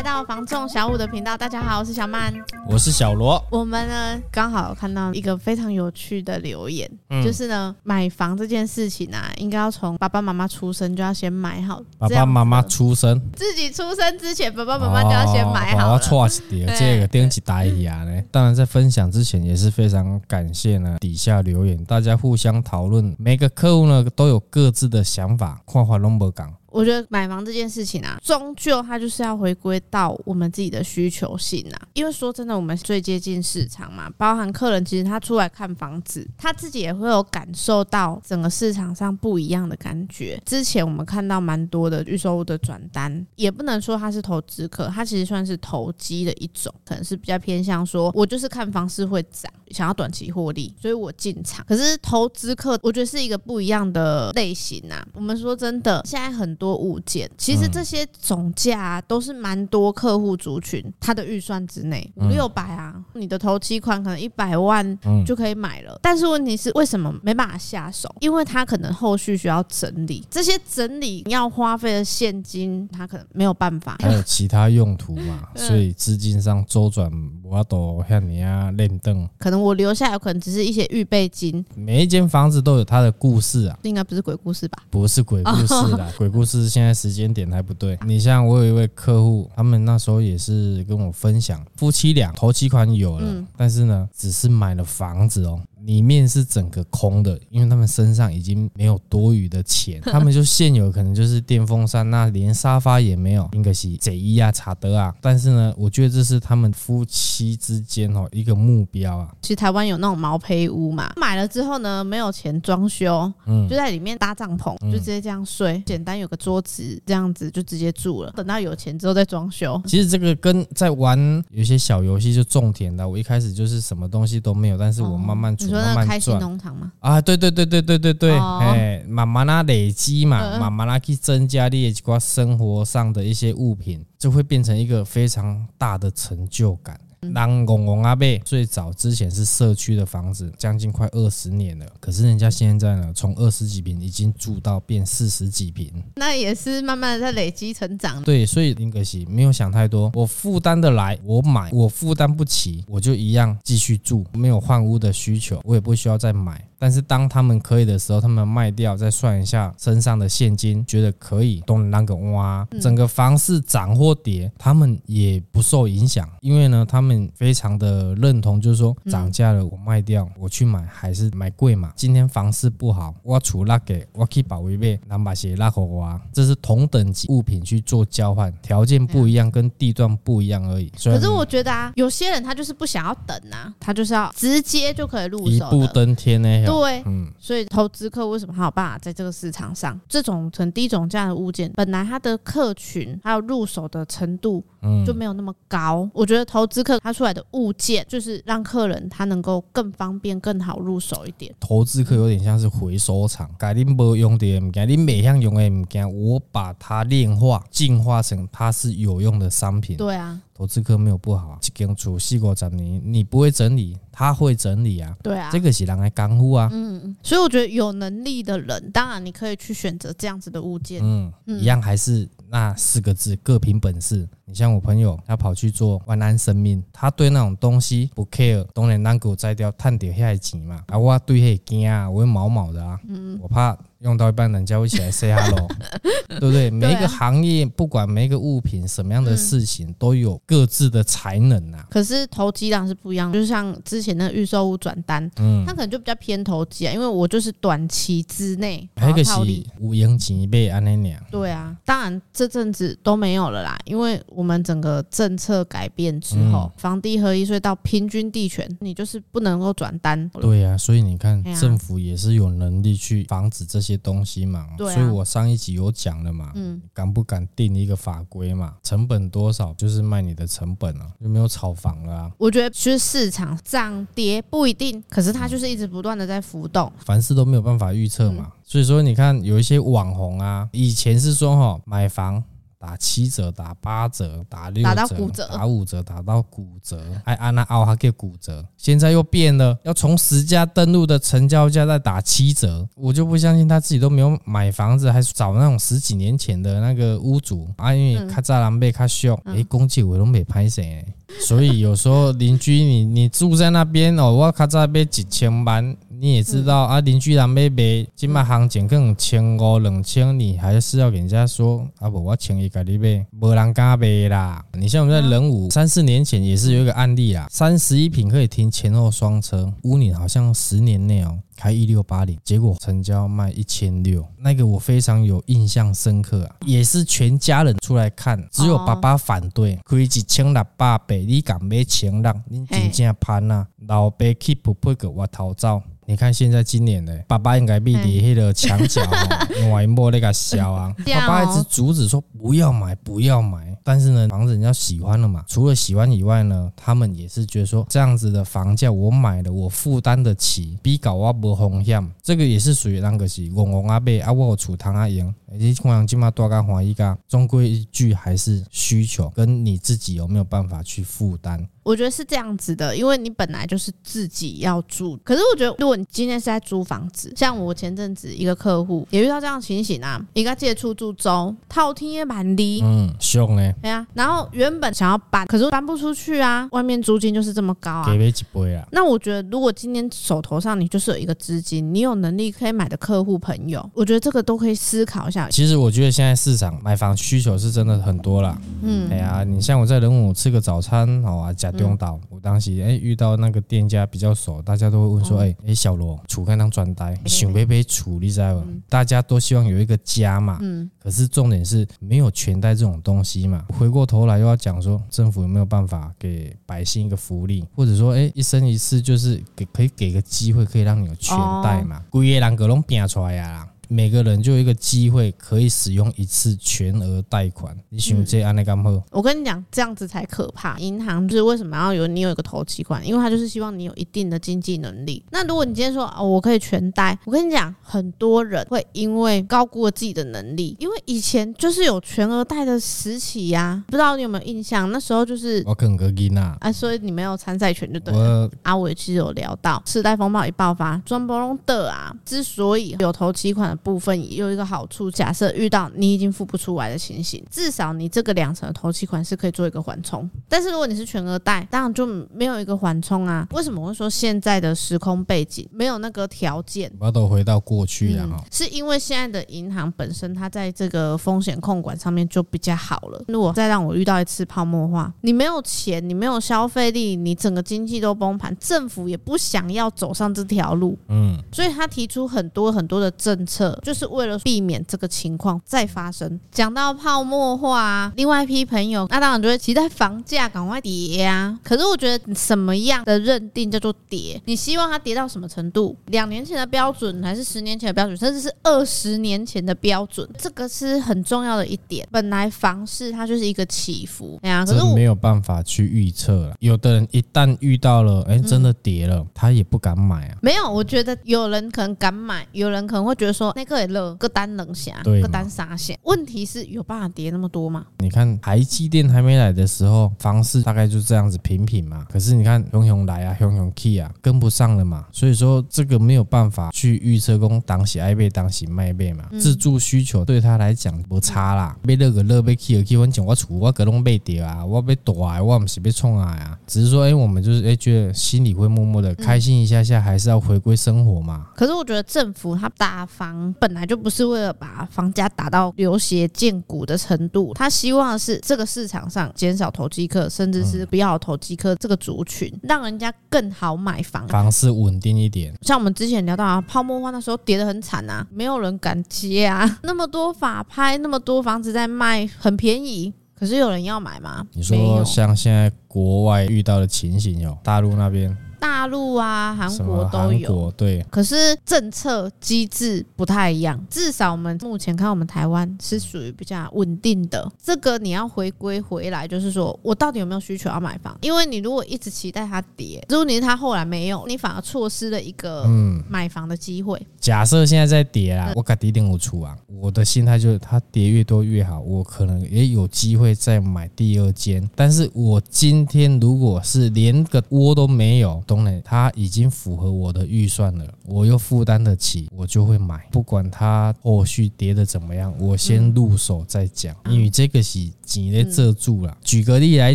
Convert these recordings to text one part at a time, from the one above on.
来到房仲小五的频道，大家好，我是小曼，我是小罗。我们呢刚好看到一个非常有趣的留言，嗯、就是呢买房这件事情啊，应该要从爸爸妈妈出生就要先买好。爸爸妈妈出生，自己出生之前，爸爸妈妈就要先买好。我错是的，这个电起打一下呢。当然在分享之前也是非常感谢呢底下留言，大家互相讨论，每个客户呢都有各自的想法，跨跨龙博港。我觉得买房这件事情啊，终究它就是要回归到我们自己的需求性啊。因为说真的，我们最接近市场嘛，包含客人其实他出来看房子，他自己也会有感受到整个市场上不一样的感觉。之前我们看到蛮多的预售屋的转单，也不能说他是投资客，他其实算是投机的一种，可能是比较偏向说，我就是看房市会涨，想要短期获利，所以我进场。可是投资客，我觉得是一个不一样的类型啊。我们说真的，现在很多物件，其实这些总价、啊、都是蛮多客户族群他的预算之内，五六百啊，你的头期款可能一百万就可以买了。但是问题是，为什么没办法下手？因为他可能后续需要整理，这些整理要花费的现金，他可能没有办法。还有其他用途嘛，所以资金上周转，我都像你啊，练凳。可能我留下有可能只是一些预备金。每一间房子都有它的故事啊，应该不是鬼故事吧？不是鬼故事啦，鬼故事现在。时间点还不对，你像我有一位客户，他们那时候也是跟我分享，夫妻俩头期款有了，但是呢，只是买了房子哦。里面是整个空的，因为他们身上已经没有多余的钱，他们就现有可能就是电风扇，那连沙发也没有，应该是这一啊、查德啊。但是呢，我觉得这是他们夫妻之间哦一个目标啊。其实台湾有那种毛坯屋嘛，买了之后呢，没有钱装修，嗯，就在里面搭帐篷，就直接这样睡，简单有个桌子这样子就直接住了。等到有钱之后再装修。其实这个跟在玩有些小游戏就种田的，我一开始就是什么东西都没有，但是我慢慢。你说那开心农场吗？啊，对对对对对对对，哎，慢慢啦累积嘛，慢慢啦去增加你一些生活上的一些物品，就会变成一个非常大的成就感。当公公阿贝最早之前是社区的房子，将近快二十年了。可是人家现在呢，从二十几平已经住到变四十几平，那也是慢慢的在累积成长。对，所以林可惜没有想太多，我负担得来，我买；我负担不起，我就一样继续住，没有换屋的需求，我也不需要再买。但是当他们可以的时候，他们卖掉，再算一下身上的现金，觉得可以，都能那个哇，整个房市涨或跌，他们也不受影响，因为呢，他们非常的认同，就是说涨价了，我卖掉，我去买还是买贵嘛。今天房市不好，我出那给，我去保卫呗，能把鞋拉给我，这是同等级物品去做交换，条件不一样，跟地段不一样而已。可是我觉得啊，有些人他就是不想要等啊，他就是要直接就可以入手，一步登天呢。对，嗯，所以投资客为什么还有办法在这个市场上？这种很低总价的物件，本来它的客群还有入手的程度，嗯，就没有那么高。我觉得投资客他出来的物件，就是让客人他能够更方便、更好入手一点。投资客有点像是回收厂，改你不用的物件，你每项用的物件，我把它炼化、进化成它是有用的商品。对啊。投资客没有不好啊，一间厝四五十年，你不会整理，他会整理啊。对啊，这个是人来干护啊。嗯，所以我觉得有能力的人，当然你可以去选择这样子的物件。嗯，一样还是那四个字，各凭本事。你像我朋友，他跑去做万安生命，他对那种东西不 care，当然能给我摘掉，探点下钱嘛。啊，我对遐惊啊，我会毛毛的啊。嗯，我怕。用到一半，人家会起来 say hello，对不对？每一个行业，不管每一个物品，什么样的事情，都有各自的才能啊。可是投机量是不一样，就像之前那个预售屋转单，嗯，它可能就比较偏投机啊，因为我就是短期之内套利，无用钱被安那样。对啊，当然这阵子都没有了啦，因为我们整个政策改变之后，房地合一税到平均地权，你就是不能够转单。对啊，所以你看，政府也是有能力去防止这些。些东西嘛，所以我上一集有讲了嘛，嗯，敢不敢定一个法规嘛？成本多少就是卖你的成本啊，就没有炒房了啊。我觉得其实市场涨跌不一定，可是它就是一直不断的在浮动，凡事都没有办法预测嘛。所以说你看有一些网红啊，以前是说哈买房打七折、打八折、打六折、打到骨折、打五折、打到骨折，还按那奥哈给骨折。现在又变了，要从十家登录的成交价再打七折，我就不相信他自己都没有买房子，还找那种十几年前的那个屋主啊，因为卡扎兰贝卡秀，哎，攻击我都没拍谁。所以有时候邻居你，你你住在那边哦，我卡扎贝几千万。你也知道啊，邻居人买卖，今麦行情可能千五两千，你还是要给人家说啊不，我千一个你买，没人敢买啦。你像我们在仁武三四年前也是有一个案例啦，三十一平可以停前后双车，屋里好像十年内哦，开一六八零，结果成交卖一千六，那个我非常有印象深刻啊，也是全家人出来看，只有爸爸反对，可以一千六百八，你敢买千六，你真正攀呐，老爸去不配个我逃走。你看现在今年呢爸爸应该比你那个墙角 外摸那个小啊，爸爸一直阻止说不要买不要买，但是呢房子人家喜欢了嘛，除了喜欢以外呢，他们也是觉得说这样子的房价我买了我负担得起，比搞我无风险，这个也是属于那个是戆戆阿伯啊我有厝通啊用，你看像今嘛多干欢一个，终归一句还是需求跟你自己有没有办法去负担。我觉得是这样子的，因为你本来就是自己要住。可是我觉得，如果你今天是在租房子，像我前阵子一个客户也遇到这样的情形啊，一个借出租周，套厅也蛮低，嗯，凶呢，对啊。然后原本想要搬，可是搬不出去啊，外面租金就是这么高啊。给不起背啊。那我觉得，如果今天手头上你就是有一个资金，你有能力可以买的客户朋友，我觉得这个都可以思考一下。其实我觉得现在市场买房需求是真的很多啦。嗯，哎呀，你像我在仁武吃个早餐，好啊，假东岛，我当时哎遇到那个店家比较熟，大家都会问说，哎哎小罗，厝开当专呆，想买买厝，你知道吗？大家都希望有一个家嘛。嗯。可是重点是没有全贷这种东西嘛。回过头来又要讲说，政府有没有办法给百姓一个福利，或者说，哎一生一世就是给可以给个机会，可以让你有全贷嘛？规个人搁拢变出来呀。每个人就有一个机会可以使用一次全额贷款，你想这样的干吗？我跟你讲，这样子才可怕。银行就是为什么要有你有一个投期款？因为他就是希望你有一定的经济能力。那如果你今天说哦，我可以全贷，我跟你讲，很多人会因为高估了自己的能力，因为以前就是有全额贷的时期呀、啊，不知道你有没有印象？那时候就是我肯格吉娜，啊，所以你没有参赛权就对了。阿伟其实有聊到次贷风暴一爆发，专波隆的啊，之所以有投期款的。部分有一个好处，假设遇到你已经付不出来的情形，至少你这个两成的头期款是可以做一个缓冲。但是如果你是全额贷，当然就没有一个缓冲啊。为什么我会说现在的时空背景没有那个条件？我都回到过去了哈、嗯，是因为现在的银行本身它在这个风险控管上面就比较好了。如果再让我遇到一次泡沫化，你没有钱，你没有消费力，你整个经济都崩盘，政府也不想要走上这条路，嗯，所以他提出很多很多的政策。就是为了避免这个情况再发生。讲到泡沫化，另外一批朋友，那当然就会期待房价赶快跌啊。可是我觉得什么样的认定叫做跌？你希望它跌到什么程度？两年前的标准，还是十年前的标准，甚至是二十年前的标准？这个是很重要的一点。本来房市它就是一个起伏，哎呀，可是没有办法去预测了。有的人一旦遇到了，哎，真的跌了，他也不敢买啊。没有，我觉得有人可能敢买，有人可能会觉得说那个。热个单冷下，个单杀险。问题是有办法跌那么多吗？你看台积电还没来的时候，房市大概就这样子平平嘛。可是你看熊熊来啊，熊熊去啊，跟不上了嘛。所以说这个没有办法去预测，讲当喜爱被当喜卖被嘛。自住需求对他来讲不差啦。被热个乐，买去个去，我讲我厝我个拢被跌啊，我要大，我唔是被冲啊呀。只是说，哎，我们就是哎觉得心里会默默的开心一下下，还是要回归生活嘛。可是我觉得政府他打房本来。就不是为了把房价打到流血见骨的程度，他希望是这个市场上减少投机客，甚至是不要投机客这个族群，让人家更好买房，房市稳定一点。像我们之前聊到啊，泡沫化那时候跌得很惨啊，没有人敢接啊，那么多法拍，那么多房子在卖，很便宜，可是有人要买吗？你说像现在国外遇到的情形哟，大陆那边。大陆啊、韩国都有。国对，可是政策机制不太一样。至少我们目前看，我们台湾是属于比较稳定的。这个你要回归回来，就是说我到底有没有需求要买房？因为你如果一直期待它跌，如果你它后来没有，你反而错失了一个嗯买房的机会。假设现在在跌啦，我敢一定我出啊。我的心态就是，它跌越多越好，我可能也有机会再买第二间。但是我今天如果是连个窝都没有，懂了，它已经符合我的预算了，我又负担得起，我就会买，不管它后续跌的怎么样，我先入手再讲，因为这个是。钱咧遮住了。举个例来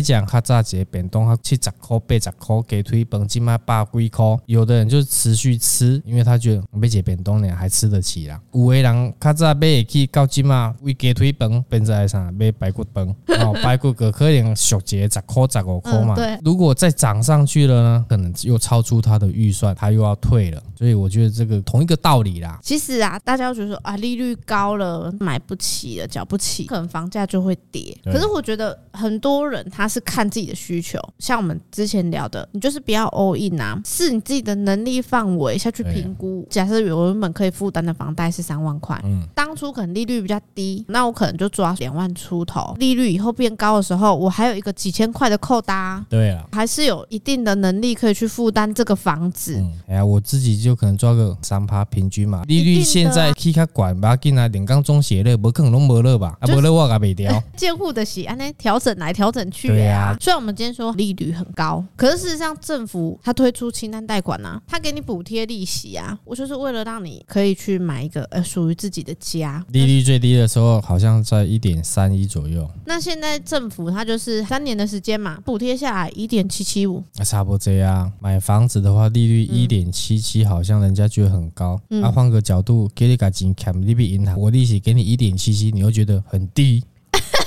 讲，较早一个便当他七十块、八十块，鸡腿本金卖百几块。有的人就持续吃，因为他觉得买一个便当呢还吃得起啦。有的人较早买去到今嘛，为鸡腿饭变成啥？买排骨饭哦，排骨个可能俗一个十块、十五块嘛。对。如果再涨上去了呢，可能又超出他的预算，他又要退了。所以我觉得这个同一个道理啦。其实啊，大家觉得说啊，利率高了，买不起了，缴不起，可能房价就会跌。可是我觉得很多人他是看自己的需求，像我们之前聊的，你就是不要 all in 啊，是你自己的能力范围下去评估。假设我原本可以负担的房贷是三万块，嗯，当初可能利率比较低，那我可能就抓两万出头。利率以后变高的时候，我还有一个几千块的扣搭，对啊，还是有一定的能力可以去负担这个房子。哎呀，我自己就可能抓个三趴平均嘛，利率现在去卡管，吧进来连刚中写了，不可能拢没了吧？啊，没了我也没掉。监护的喜安呢？调整来调整去呀。虽然我们今天说利率很高，可是事实上政府它推出清单贷款呐，它给你补贴利息啊，我就是为了让你可以去买一个呃属于自己的家。利率最低的时候好像在一点三一左右。那现在政府它就是三年的时间嘛，补贴下来一点七七五，差不多这样。买房子的话，利率一点七七，好像人家觉得很高。嗯、啊，换个角度，给你个金卡，利比银行，我利息给你一点七七，你又觉得很低。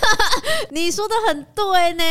你说的很对呢，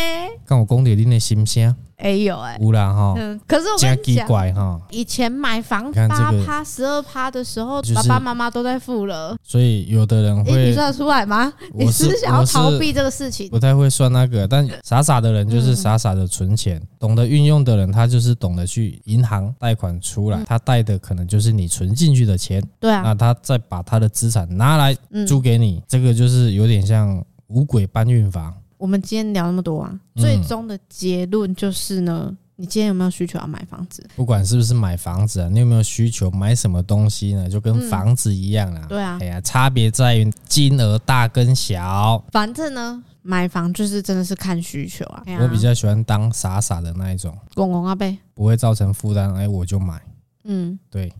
看我讲点你的心声。哎呦哎，无啦哈，嗯，可是我跟你讲，以前买房八趴十二趴的时候，爸爸妈妈都在付了，所以有的人会，你算得出来吗？你是想要逃避这个事情？不太会算那个，但傻傻的人就是傻傻的存钱，懂得运用的人，他就是懂得去银行贷款出来，他贷的可能就是你存进去的钱，对啊，那他再把他的资产拿来租给你，这个就是有点像五鬼搬运房。我们今天聊那么多啊，最终的结论就是呢，你今天有没有需求要买房子？不管是不是买房子啊，你有没有需求买什么东西呢？就跟房子一样啦。对啊，哎呀，差别在于金额大跟小。反正呢，买房就是真的是看需求啊。我比较喜欢当傻傻的那一种，公公阿伯不会造成负担，哎，我就买。嗯，对。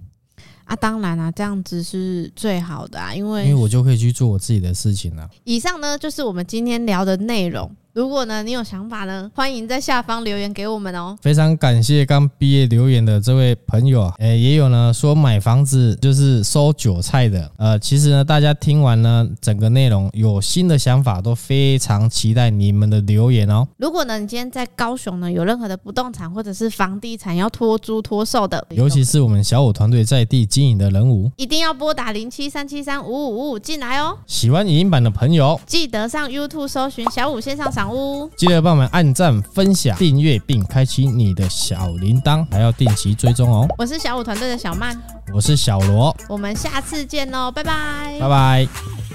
啊，当然啊，这样子是最好的啊，因为因为我就可以去做我自己的事情了。以上呢，就是我们今天聊的内容。如果呢，你有想法呢，欢迎在下方留言给我们哦。非常感谢刚毕业留言的这位朋友啊，诶，也有呢说买房子就是收韭菜的。呃，其实呢，大家听完呢整个内容有新的想法，都非常期待你们的留言哦。如果呢，你今天在高雄呢有任何的不动产或者是房地产要托租托售的，尤其是我们小五团队在地经营的人物，一定要拨打零七三七三五五五五进来哦。喜欢影音版的朋友，记得上 YouTube 搜寻小五线上赏。记得帮我们按赞、分享、订阅，并开启你的小铃铛，还要定期追踪哦。我是小五团队的小曼，我是小罗，我们下次见喽，拜拜，拜拜。